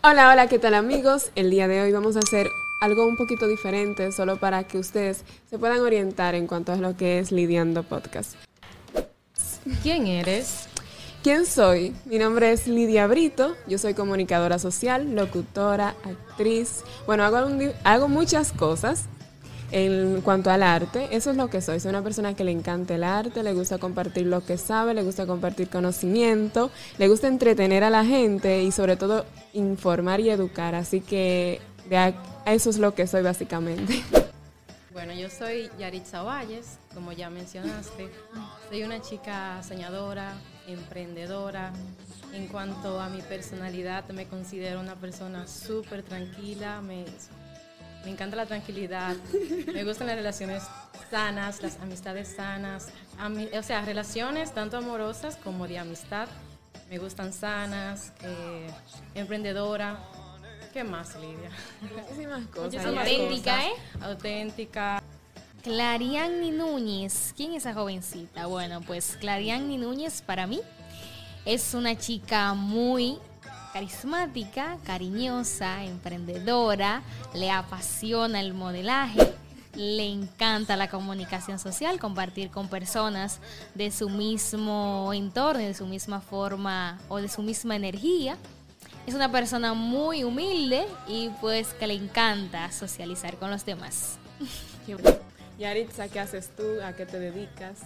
Hola, hola, ¿qué tal amigos? El día de hoy vamos a hacer algo un poquito diferente, solo para que ustedes se puedan orientar en cuanto a lo que es Lidiando Podcast. ¿Quién eres? ¿Quién soy? Mi nombre es Lidia Brito, yo soy comunicadora social, locutora, actriz. Bueno, hago, hago muchas cosas en cuanto al arte. Eso es lo que soy. Soy una persona que le encanta el arte, le gusta compartir lo que sabe, le gusta compartir conocimiento, le gusta entretener a la gente y sobre todo informar y educar. Así que eso es lo que soy básicamente. Bueno, yo soy Yaritza Valles, como ya mencionaste. Soy una chica soñadora, emprendedora. En cuanto a mi personalidad, me considero una persona súper tranquila. Me, me encanta la tranquilidad. Me gustan las relaciones sanas, las amistades sanas. o sea, relaciones tanto amorosas como de amistad. Me gustan sanas, eh, emprendedora ¿Qué más, Lidia? Muchísimas cosas. auténtica, ¿eh? Auténtica. Clariani Núñez. ¿Quién es esa jovencita? Bueno, pues Clariani Núñez para mí es una chica muy carismática, cariñosa, emprendedora, le apasiona el modelaje, le encanta la comunicación social, compartir con personas de su mismo entorno, de su misma forma o de su misma energía. Es una persona muy humilde y pues que le encanta socializar con los demás. Yaritza, ¿qué haces tú? ¿A qué te dedicas?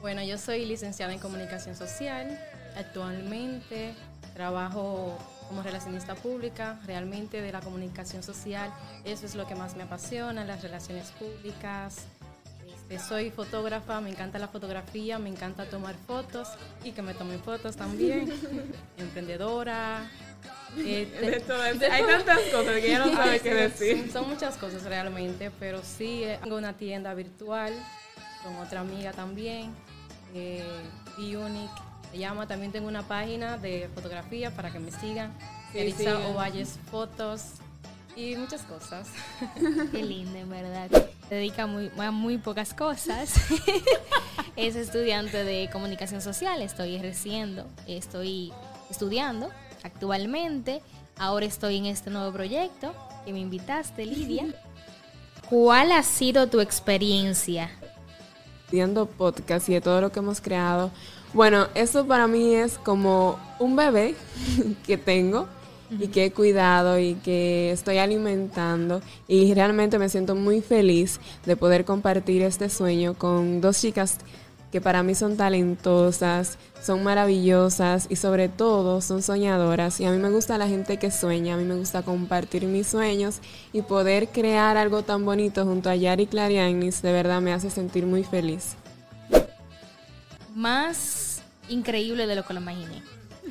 Bueno, yo soy licenciada en comunicación social. Actualmente trabajo como relacionista pública, realmente de la comunicación social. Eso es lo que más me apasiona, las relaciones públicas. Este, soy fotógrafa, me encanta la fotografía, me encanta tomar fotos y que me tomen fotos también. Emprendedora, eh, hay tantas cosas que ya no sabe qué decir. Son, muchas cosas realmente, pero sí eh, tengo una tienda virtual con otra amiga también, eh, Unique. Se llama, también tengo una página de fotografía para que me sigan. Sí, Ovalles Fotos y muchas cosas. Qué lindo, en verdad. Se dedica muy, a muy pocas cosas. es estudiante de comunicación social, estoy ejerciendo, estoy estudiando actualmente. Ahora estoy en este nuevo proyecto que me invitaste, Lidia. ¿Cuál ha sido tu experiencia? Podcast y de todo lo que hemos creado. Bueno, eso para mí es como un bebé que tengo y que he cuidado y que estoy alimentando y realmente me siento muy feliz de poder compartir este sueño con dos chicas que para mí son talentosas, son maravillosas y sobre todo son soñadoras. Y a mí me gusta la gente que sueña, a mí me gusta compartir mis sueños y poder crear algo tan bonito junto a Yari Clarianis, de verdad me hace sentir muy feliz. Más increíble de lo que lo imaginé,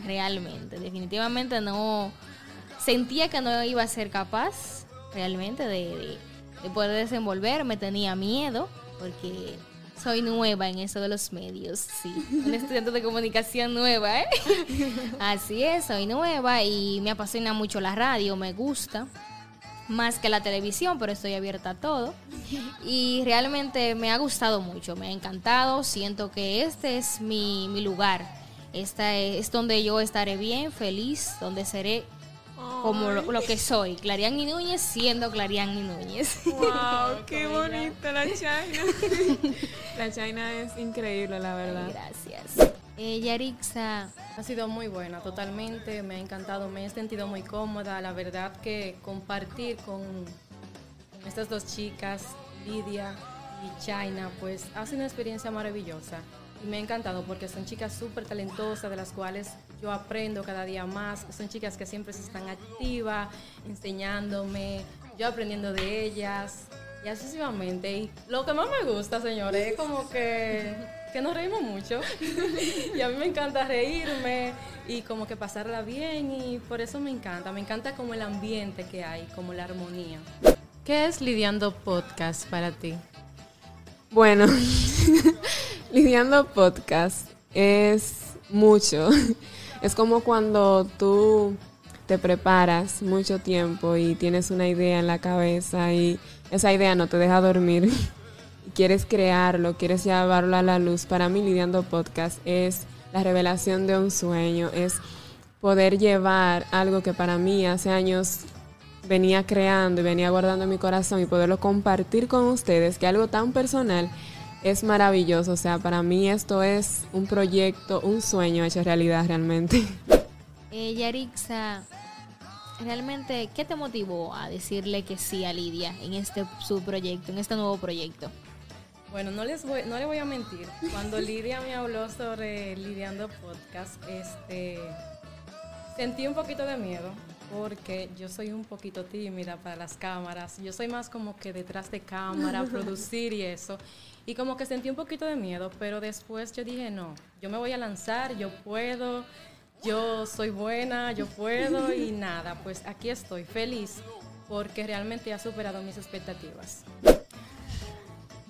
realmente. Definitivamente no sentía que no iba a ser capaz realmente de, de poder desenvolverme, tenía miedo porque soy nueva en eso de los medios, sí. Un estudiante de comunicación nueva, ¿eh? Así es, soy nueva y me apasiona mucho la radio, me gusta. Más que la televisión, pero estoy abierta a todo. Y realmente me ha gustado mucho, me ha encantado. Siento que este es mi, mi lugar. Esta es donde yo estaré bien, feliz, donde seré como lo, que soy, Clariani Núñez siendo Clariani Núñez. ¡Wow! ¡Qué bonita la China! la China es increíble, la verdad. gracias. Eh, Yarixa. Ha sido muy buena, totalmente. Me ha encantado, me he sentido muy cómoda. La verdad que compartir con estas dos chicas, Lidia y China, pues ha sido una experiencia maravillosa. Y me ha encantado porque son chicas súper talentosas, de las cuales yo aprendo cada día más. Son chicas que siempre se están activas, enseñándome, yo aprendiendo de ellas y sucesivamente. Y lo que más me gusta, señores, es como que, que nos reímos mucho. y a mí me encanta reírme y como que pasarla bien y por eso me encanta. Me encanta como el ambiente que hay, como la armonía. ¿Qué es Lidiando Podcast para ti? Bueno, lidiando podcast es mucho. Es como cuando tú te preparas mucho tiempo y tienes una idea en la cabeza y esa idea no te deja dormir quieres crearlo, quieres llevarlo a la luz. Para mí lidiando podcast es la revelación de un sueño, es poder llevar algo que para mí hace años venía creando y venía guardando en mi corazón y poderlo compartir con ustedes, que algo tan personal es maravilloso. O sea, para mí esto es un proyecto, un sueño hecho realidad realmente. Eh, Yarixa, realmente, ¿qué te motivó a decirle que sí a Lidia en este su proyecto, en este nuevo proyecto? Bueno, no les voy, no le voy a mentir. Cuando Lidia me habló sobre Lidiando Podcast, este sentí un poquito de miedo porque yo soy un poquito tímida para las cámaras. Yo soy más como que detrás de cámara, producir y eso. Y como que sentí un poquito de miedo, pero después yo dije, no, yo me voy a lanzar, yo puedo, yo soy buena, yo puedo y nada, pues aquí estoy feliz porque realmente ha superado mis expectativas.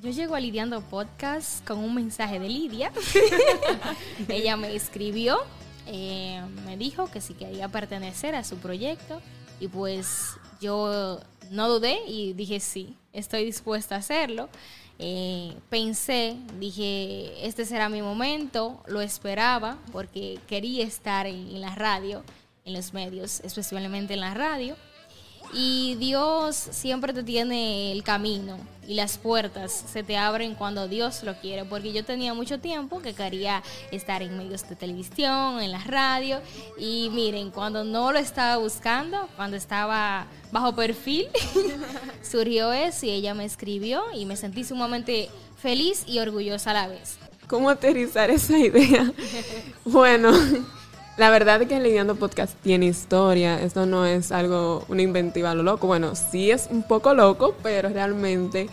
Yo llego a Lidiando Podcast con un mensaje de Lidia. Ella me escribió, eh, dijo que si quería pertenecer a su proyecto y pues yo no dudé y dije sí, estoy dispuesta a hacerlo. Eh, pensé, dije, este será mi momento, lo esperaba porque quería estar en la radio, en los medios, especialmente en la radio. Y Dios siempre te tiene el camino y las puertas se te abren cuando Dios lo quiere, porque yo tenía mucho tiempo que quería estar en medios de televisión, en la radio, y miren, cuando no lo estaba buscando, cuando estaba bajo perfil, surgió eso y ella me escribió y me sentí sumamente feliz y orgullosa a la vez. ¿Cómo aterrizar esa idea? bueno. La verdad es que Lidiando Podcast tiene historia. Esto no es algo, una inventiva lo loco. Bueno, sí es un poco loco, pero realmente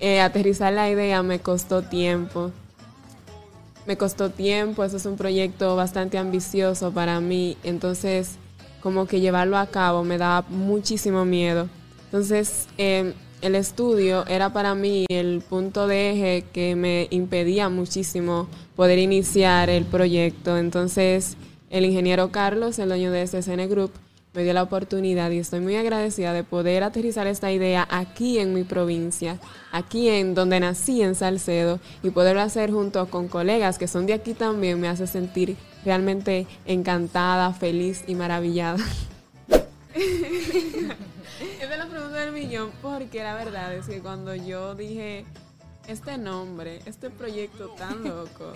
eh, aterrizar la idea me costó tiempo. Me costó tiempo, eso es un proyecto bastante ambicioso para mí. Entonces, como que llevarlo a cabo me da muchísimo miedo. Entonces, em, el estudio era para mí el punto de eje que me impedía muchísimo poder iniciar el proyecto. Entonces, el ingeniero Carlos, el dueño de SSN Group, me dio la oportunidad y estoy muy agradecida de poder aterrizar esta idea aquí en mi provincia, aquí en donde nací, en Salcedo, y poderlo hacer junto con colegas que son de aquí también me hace sentir realmente encantada, feliz y maravillada. Es la pregunta del millón, porque la verdad es que cuando yo dije este nombre, este proyecto tan loco,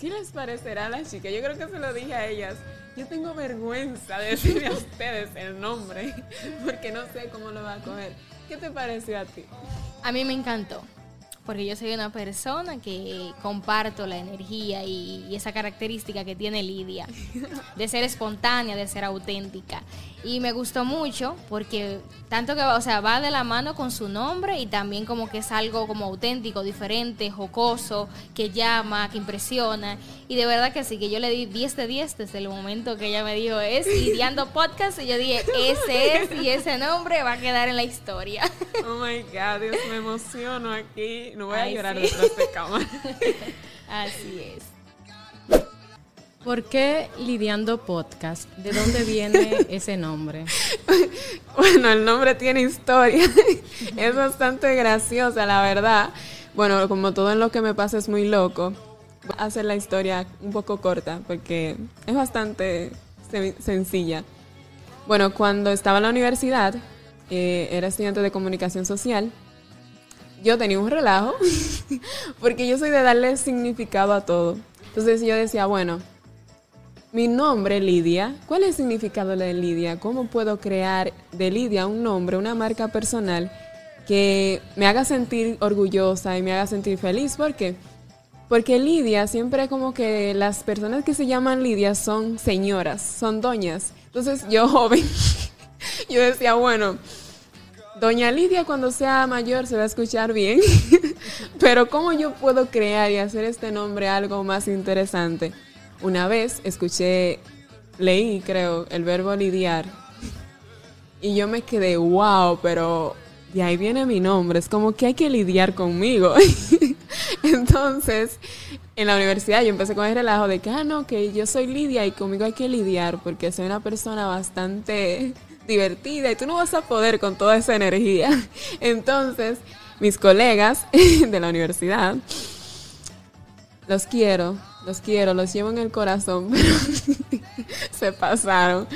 ¿qué les parecerá a las chicas? Yo creo que se lo dije a ellas. Yo tengo vergüenza de decirle a ustedes el nombre, porque no sé cómo lo va a coger. ¿Qué te pareció a ti? A mí me encantó porque yo soy una persona que comparto la energía y, esa característica que tiene Lidia, de ser espontánea, de ser auténtica. Y me gustó mucho porque tanto que, o sea, va de la mano con su nombre y también como que es algo como auténtico, diferente, jocoso, que llama, que impresiona. Y de verdad que sí, que yo le di 10 de 10 desde el momento que ella me dijo es Lidiando Podcast y yo dije, ese es y ese nombre va a quedar en la historia. Oh my God, Dios, me emociono aquí no voy a llorar detrás de cámara. Así es. ¿Por qué Lidiando Podcast? ¿De dónde viene ese nombre? Bueno, el nombre tiene historia. Es bastante graciosa, la verdad. Bueno, como todo en lo que me pasa es muy loco. Voy a hacer la historia un poco corta porque es bastante sencilla. Bueno, cuando estaba en la universidad, eh, era estudiante de comunicación social yo tenía un relajo, porque yo soy de darle significado a todo. Entonces yo decía, bueno, mi nombre Lidia, ¿cuál es el significado de Lidia? ¿Cómo puedo crear de Lidia un nombre, una marca personal que me haga sentir orgullosa y me haga sentir feliz? ¿Por qué? Porque Lidia siempre como que las personas que se llaman Lidia son señoras, son doñas. Entonces yo joven, yo decía, bueno, Doña Lidia cuando sea mayor se va a escuchar bien, pero ¿cómo yo puedo crear y hacer este nombre algo más interesante? Una vez escuché, leí creo, el verbo lidiar y yo me quedé, wow, pero de ahí viene mi nombre, es como que hay que lidiar conmigo. Entonces, en la universidad yo empecé con el relajo de que, ah, no, que yo soy Lidia y conmigo hay que lidiar porque soy una persona bastante divertida y tú no vas a poder con toda esa energía. Entonces, mis colegas de la universidad los quiero, los quiero, los llevo en el corazón, pero se pasaron.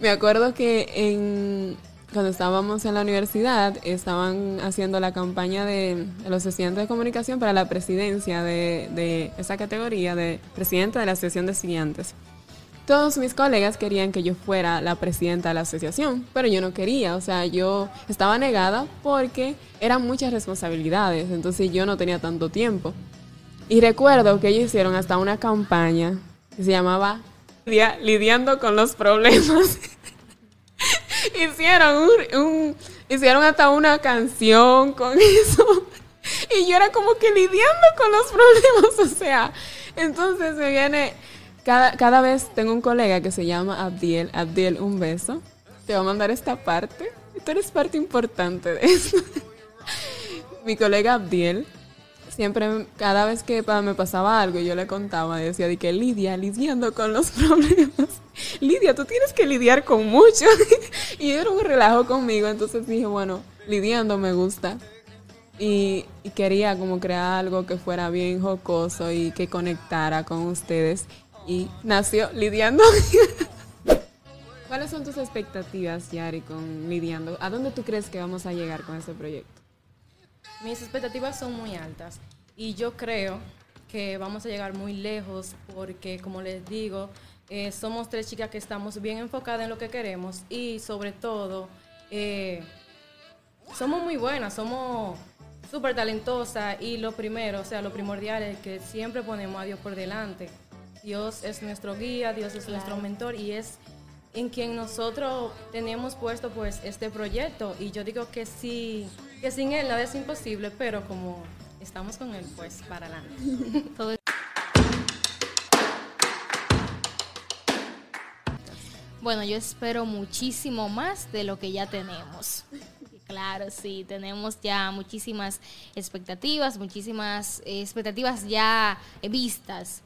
Me acuerdo que en, cuando estábamos en la universidad estaban haciendo la campaña de, los estudiantes de comunicación para la presidencia de, de esa categoría de presidenta de la asociación de estudiantes. Todos mis colegas querían que yo fuera la presidenta de la asociación, pero yo no quería, o sea, yo estaba negada porque eran muchas responsabilidades, entonces yo no tenía tanto tiempo. Y recuerdo que ellos hicieron hasta una campaña que se llamaba Lidiando con los problemas. hicieron un, hicieron hasta una canción con eso. Y yo era como que lidiando con los problemas, o sea, entonces me viene cada, cada vez tengo un colega que se llama Abdiel. Abdiel, un beso. Te voy a mandar esta parte. Tú eres parte importante de eso. Mi colega Abdiel, siempre, cada vez que me pasaba algo, yo le contaba, decía de que Lidia, lidiando con los problemas. Lidia, tú tienes que lidiar con mucho. y era un relajo conmigo, entonces dije, bueno, lidiando me gusta. Y, y, quería como crear algo que fuera bien jocoso y que conectara con ustedes y nació Lidiando. ¿Cuáles son tus expectativas, Yari, con Lidiando? ¿A dónde tú crees que vamos a llegar con este proyecto? Mis expectativas son muy altas y yo creo que vamos a llegar muy lejos porque, como les digo, eh, somos tres chicas que estamos bien enfocadas en lo que queremos y sobre todo eh, somos muy buenas, somos súper talentosas y lo primero, o sea, lo primordial es que siempre ponemos a Dios por delante. Dios es nuestro guía, Dios es nuestro mentor y es en quien nosotros tenemos puesto pues este proyecto y yo digo que sí, que sin él nada es imposible, pero como estamos con él pues para adelante. Bueno, yo espero muchísimo más de lo que ya tenemos. Claro, sí, tenemos ya muchísimas expectativas, muchísimas expectativas ya vistas.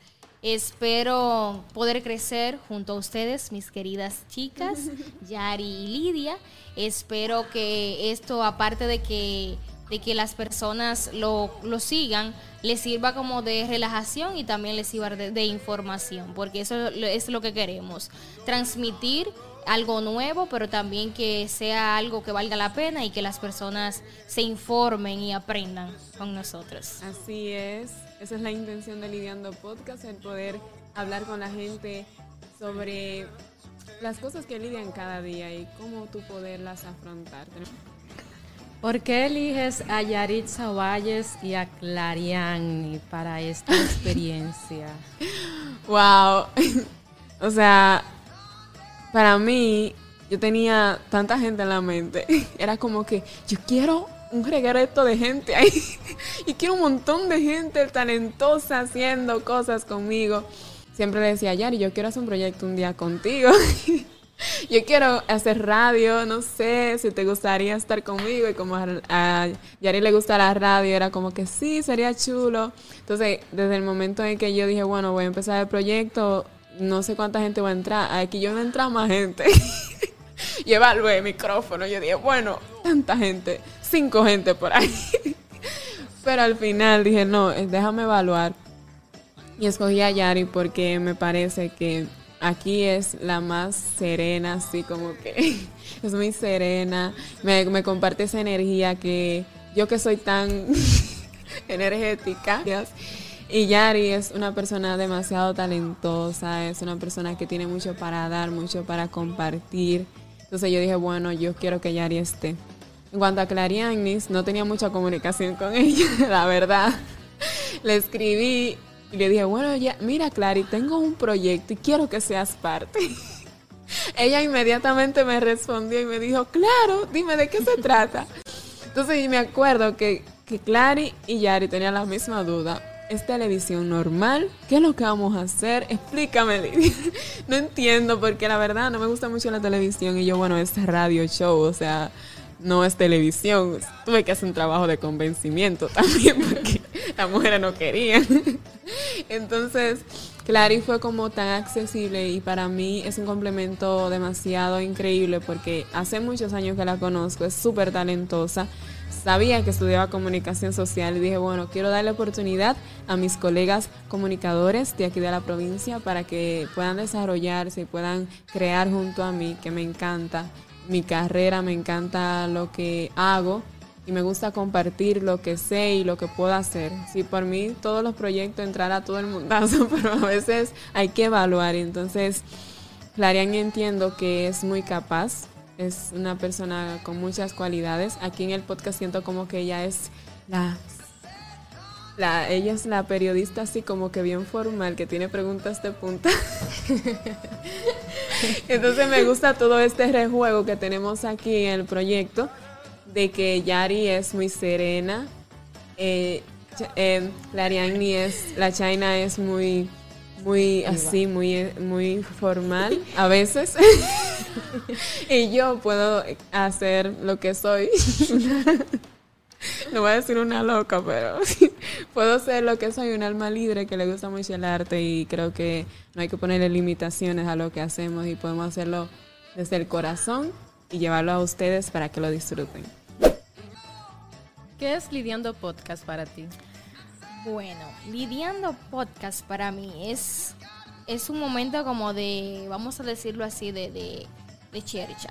Espero poder crecer junto a ustedes, mis queridas chicas, Yari y Lidia. Espero que esto, aparte de que, de que las personas lo, sigan, les sirva como de relajación y también les sirva de, de información, porque eso es lo que queremos, transmitir algo nuevo, pero también que sea algo que valga la pena y que las personas se informen y aprendan con nosotros. Así es. Esa es la intención de Lidiando Podcast, el poder hablar con la gente sobre las cosas que lidian cada día y cómo tú poderlas afrontar. ¿Por qué eliges a Yaritza Valles y a Clariani para esta experiencia? wow. o sea, para mí, yo tenía tanta gente en la mente. Era como que yo quiero un de gente ahí. y quiero un montón de gente talentosa haciendo cosas conmigo. Siempre le decía, Yari, yo quiero hacer un proyecto un día contigo. yo quiero hacer radio, no sé si te gustaría estar conmigo. Y como a, Yari le gusta la radio, era como que sí, sería chulo. Entonces, desde el momento en que yo dije, bueno, voy a empezar el proyecto, no sé cuánta gente va a entrar. Aquí yo voy a entrar más gente. evalué el micrófono. Yo dije, bueno, tanta gente cinco gente por ahí. Pero al final dije, no, eh, déjame evaluar. Y escogí a Yari porque me parece que aquí es la más serena, así como que es muy serena. Me, me comparte esa energía que yo que soy tan energética. Y Yari es una persona demasiado talentosa, es una persona que tiene mucho para dar, mucho para compartir. Entonces yo dije, bueno, yo quiero que Yari esté. En cuanto a Clarianis, no tenía mucha comunicación con ella, la verdad. Le escribí y le dije, bueno, ya, mira Clary, tengo un proyecto y quiero que seas parte. ella inmediatamente me respondió y me dijo, claro, dime de qué se trata. Entonces me acuerdo que, que Clary y Yari tenían la misma duda. ¿Es televisión normal? ¿Qué es lo que vamos a hacer? Explícame, Lidia. no entiendo porque la verdad no me gusta mucho la televisión y yo, bueno, es radio show, o sea, no es televisión. Tuve que hacer un trabajo de convencimiento también porque las mujeres no querían. Entonces, Clary fue como tan accesible y para mí es un complemento demasiado increíble porque hace muchos años que la conozco, es súper talentosa. Sabía que estudiaba comunicación social y dije, bueno, quiero darle oportunidad a mis colegas comunicadores de aquí de la provincia para que puedan desarrollarse y puedan crear junto a mí, que me encanta mi carrera, me encanta lo que hago y me gusta compartir lo que sé y lo que puedo hacer. Si por mí todos los proyectos entrar a todo el mundazo, pero a veces hay que evaluar. Entonces, Clarian entiendo que es muy capaz, es una persona con muchas cualidades. Aquí en el podcast siento como que ella es la, la ella es la periodista así como que bien formal, que tiene preguntas de punta. Entonces me gusta todo este rejuego que tenemos aquí en el proyecto de que Yari es muy serena, eh, eh, la es, la China es muy, muy así, muy, muy formal a veces. y yo puedo hacer lo que soy. no voy a decir una loca, pero puedo ser lo que soy, un alma libre que le gusta mucho el arte y creo que no hay que ponerle limitaciones a lo que hacemos y podemos hacerlo desde el corazón y llevarlo a ustedes para que lo disfruten. ¿Qué es Lidiando Podcast para ti? Bueno, Lidiando Podcast para mí es, es un momento como de, vamos a decirlo así, de, de, chercha.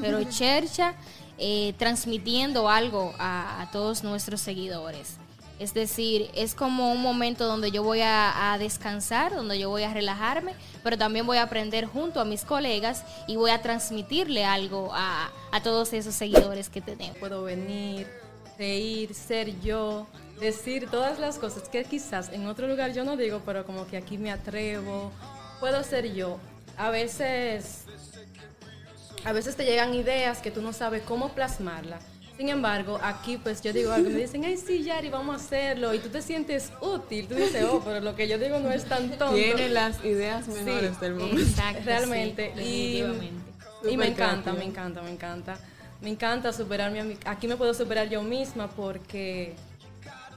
Pero chercha eh, transmitiendo algo a, todos nuestros seguidores. Es decir, es como un momento donde yo voy a, descansar, donde yo voy a relajarme, pero también voy a aprender junto a mis colegas y voy a transmitirle algo a, a todos esos seguidores que tenemos. Puedo venir, reír, ser yo, decir todas las cosas que quizás en otro lugar yo no digo, pero como que aquí me atrevo, puedo ser yo. A veces, a veces te llegan ideas que tú no sabes cómo plasmarlas. Sin embargo, aquí pues yo digo algo me dicen, ay sí, Yari, vamos a hacerlo. Y tú te sientes útil. Tú dices, oh, pero lo que yo digo no es tan tonto. Tiene las ideas menores del mundo. Exacto, Realmente. y, y me encanta, me encanta, me encanta me encanta superarme. Aquí me puedo superar yo misma porque,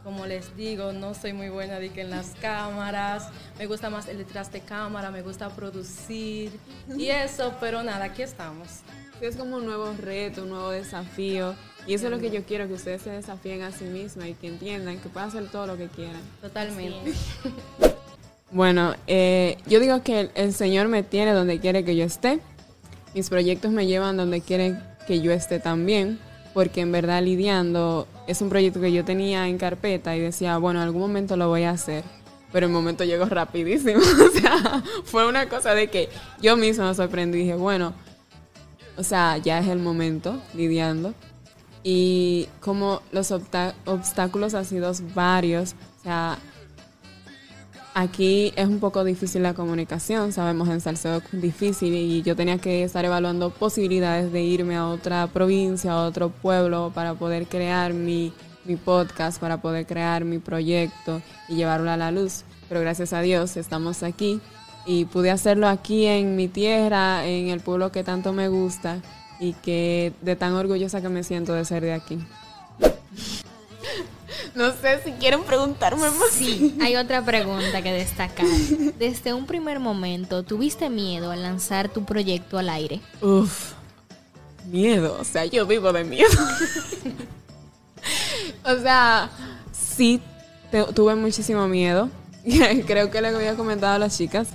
como les digo, no soy muy buena de que en las cámaras. Me gusta más el detrás de cámara, me gusta producir y eso, pero nada, aquí estamos. Es como un nuevo reto, un nuevo desafío. Y eso es lo que yo quiero, que ustedes se desafíen a sí mismas y que entiendan que pueden hacer todo lo que quieran. Totalmente. bueno, eh, yo digo que el Señor me tiene donde quiere que yo esté. Mis proyectos me llevan donde quieren que yo esté también, porque en verdad lidiando es un proyecto que yo tenía en carpeta y decía, bueno, en algún momento lo voy a hacer, pero el momento llegó rapidísimo, o sea, fue una cosa de que yo misma me sorprendí y dije, bueno, o sea, ya es el momento lidiando. Y como los obstáculos han sido varios, o sea, Aquí es un poco difícil la comunicación, sabemos en Salcedo difícil y yo tenía que estar evaluando posibilidades de irme a otra provincia, a otro pueblo para poder crear mi, mi podcast, para poder crear mi proyecto y llevarlo a la luz. Pero gracias a Dios estamos aquí y pude hacerlo aquí en mi tierra, en el pueblo que tanto me gusta y que de tan orgullosa que me siento de ser de aquí. No sé si quieren preguntarme más. Sí, hay otra pregunta que destacar. Desde un primer momento, ¿tuviste miedo al lanzar tu proyecto al aire? Uf, miedo. O sea, yo vivo de miedo. o sea, sí, tuve muchísimo miedo. Creo que le había comentado a las chicas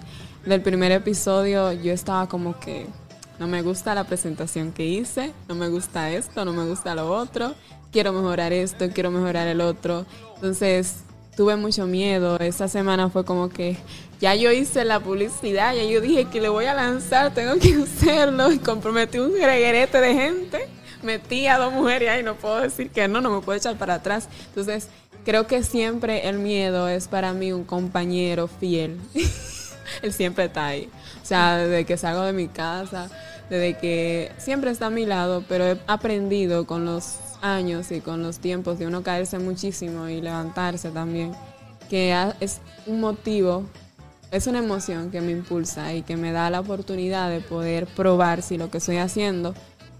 del primer episodio, yo estaba como que no me gusta la presentación que hice, no me gusta esto, no me gusta lo otro quiero mejorar esto, quiero mejorar el otro. Entonces tuve mucho miedo. Esa semana fue como que ya yo hice la publicidad, ya yo dije que le voy a lanzar, tengo que hacerlo. Y comprometí un reguerete de gente. Metí a dos mujeres y no puedo decir que no, no me puedo echar para atrás. Entonces creo que siempre el miedo es para mí un compañero fiel. Él siempre está ahí. O sea, desde que salgo de mi casa, desde que siempre está a mi lado, pero he aprendido con los años y con los tiempos de uno caerse muchísimo y levantarse también, que es un motivo, es una emoción que me impulsa y que me da la oportunidad de poder probar si lo que estoy haciendo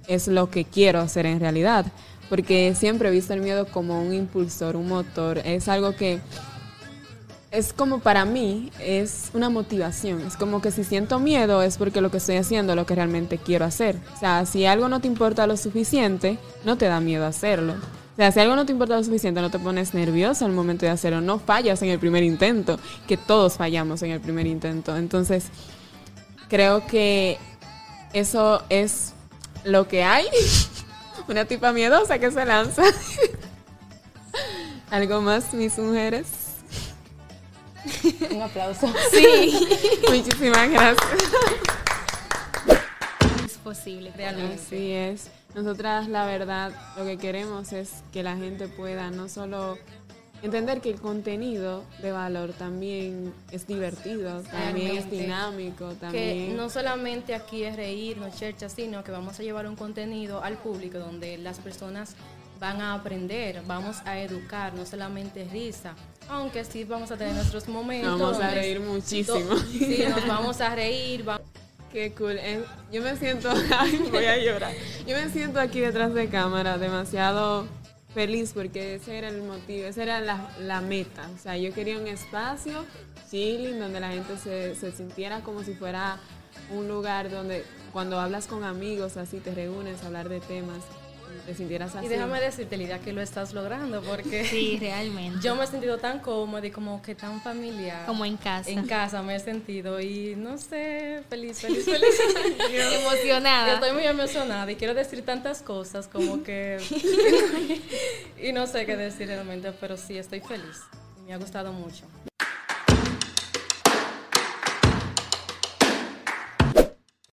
es lo que quiero hacer en realidad. Porque siempre he visto el miedo como un impulsor, un motor, es algo que es como para mí, es una motivación. Es como que si siento miedo es porque lo que estoy haciendo es lo que realmente quiero hacer. O sea, si algo no te importa lo suficiente, no te da miedo hacerlo. O sea, si algo no te importa lo suficiente, no te pones nervioso al momento de hacerlo, no fallas en el primer intento, que todos fallamos en el primer intento. Entonces, creo que eso es lo que hay. Una tipa miedosa que se lanza. ¿Algo más, mis mujeres? Un aplauso. Sí. Muchísimas gracias. es posible, realmente. Así es. Nosotras, la verdad, lo que queremos es que la gente pueda no solo entender que el contenido de valor también es divertido, también es dinámico, Que también. no solamente aquí es reírnos, chercha, sino que vamos a llevar un contenido al público donde las personas van a aprender, vamos a educar, no solamente risa. Aunque sí vamos a tener nuestros momentos. Vamos a reír muchísimo. Sí, nos vamos a reír, vamos Qué cool. Eh, Yo me siento, ay, voy a llorar. Yo me siento aquí detrás de cámara demasiado feliz porque ese era el motivo, esa era la, la meta. O sea, yo quería un espacio chilling donde la gente se, se sintiera como si fuera un lugar donde cuando hablas con amigos así te reúnes a hablar de temas te sintieras así. Y déjame decirte, Lidia, que lo estás logrando porque Sí, realmente. yo me he sentido tan cómoda y como que tan familiar. Como en casa. En casa me he sentido y no sé, feliz, feliz, feliz. Yo Emocionada. estoy muy emocionada y quiero decir tantas cosas como que... y no sé qué decir realmente, pero sí, estoy feliz. Me ha gustado mucho.